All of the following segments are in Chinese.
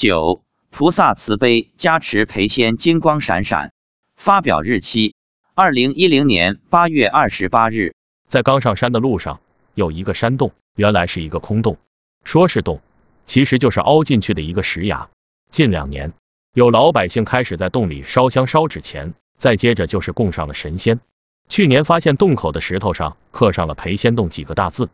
九，菩萨慈悲加持培仙金光闪闪。发表日期：二零一零年八月二十八日。在刚上山的路上，有一个山洞，原来是一个空洞。说是洞，其实就是凹进去的一个石崖。近两年，有老百姓开始在洞里烧香烧纸钱，再接着就是供上了神仙。去年发现洞口的石头上刻上了“培仙洞”几个大字，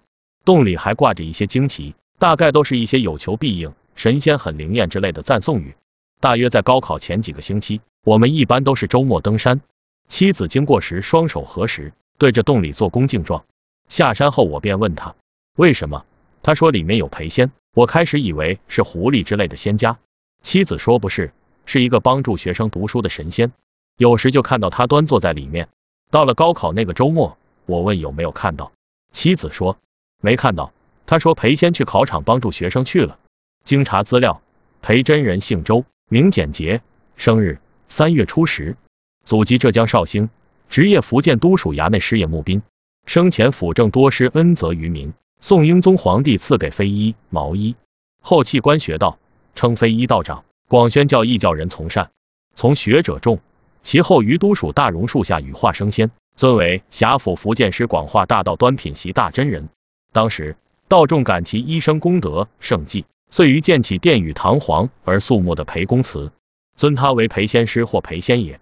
洞里还挂着一些旌旗，大概都是一些有求必应、神仙很灵验之类的赞颂语。大约在高考前几个星期，我们一般都是周末登山。妻子经过时，双手合十，对着洞里做恭敬状。下山后，我便问他为什么，他说里面有裴仙。我开始以为是狐狸之类的仙家，妻子说不是，是一个帮助学生读书的神仙。有时就看到他端坐在里面。到了高考那个周末，我问有没有看到，妻子说没看到。他说裴仙去考场帮助学生去了。经查资料，裴真人姓周，名简杰，生日三月初十，祖籍浙江绍兴，职业福建都署衙内师爷募兵，生前辅政多施恩泽于民。宋英宗皇帝赐给非一毛衣，后弃官学道，称非一道长，广宣教义教人从善，从学者众。其后于都署大榕树下羽化升仙，尊为辖府福建师广化大道端品习大真人。当时道众感其一生功德圣迹，遂于建起殿宇堂皇而肃穆的裴公祠，尊他为裴仙师或裴仙爷。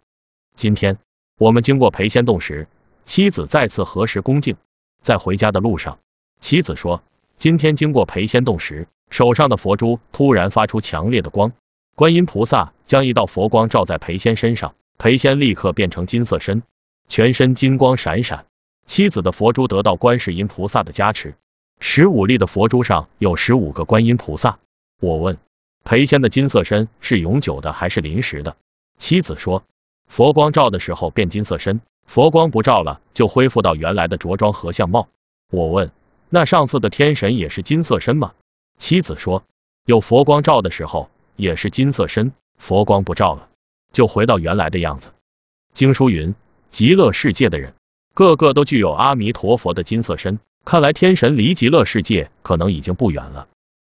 今天我们经过裴仙洞时，妻子再次何时恭敬。在回家的路上，妻子说，今天经过裴仙洞时，手上的佛珠突然发出强烈的光，观音菩萨将一道佛光照在裴仙身上。裴仙立刻变成金色身，全身金光闪闪。妻子的佛珠得到观世音菩萨的加持，十五粒的佛珠上有十五个观音菩萨。我问裴仙的金色身是永久的还是临时的？妻子说，佛光照的时候变金色身，佛光不照了就恢复到原来的着装和相貌。我问那上次的天神也是金色身吗？妻子说，有佛光照的时候也是金色身，佛光不照了。就回到原来的样子。经书云，极乐世界的人，个个都具有阿弥陀佛的金色身，看来天神离极乐世界可能已经不远了。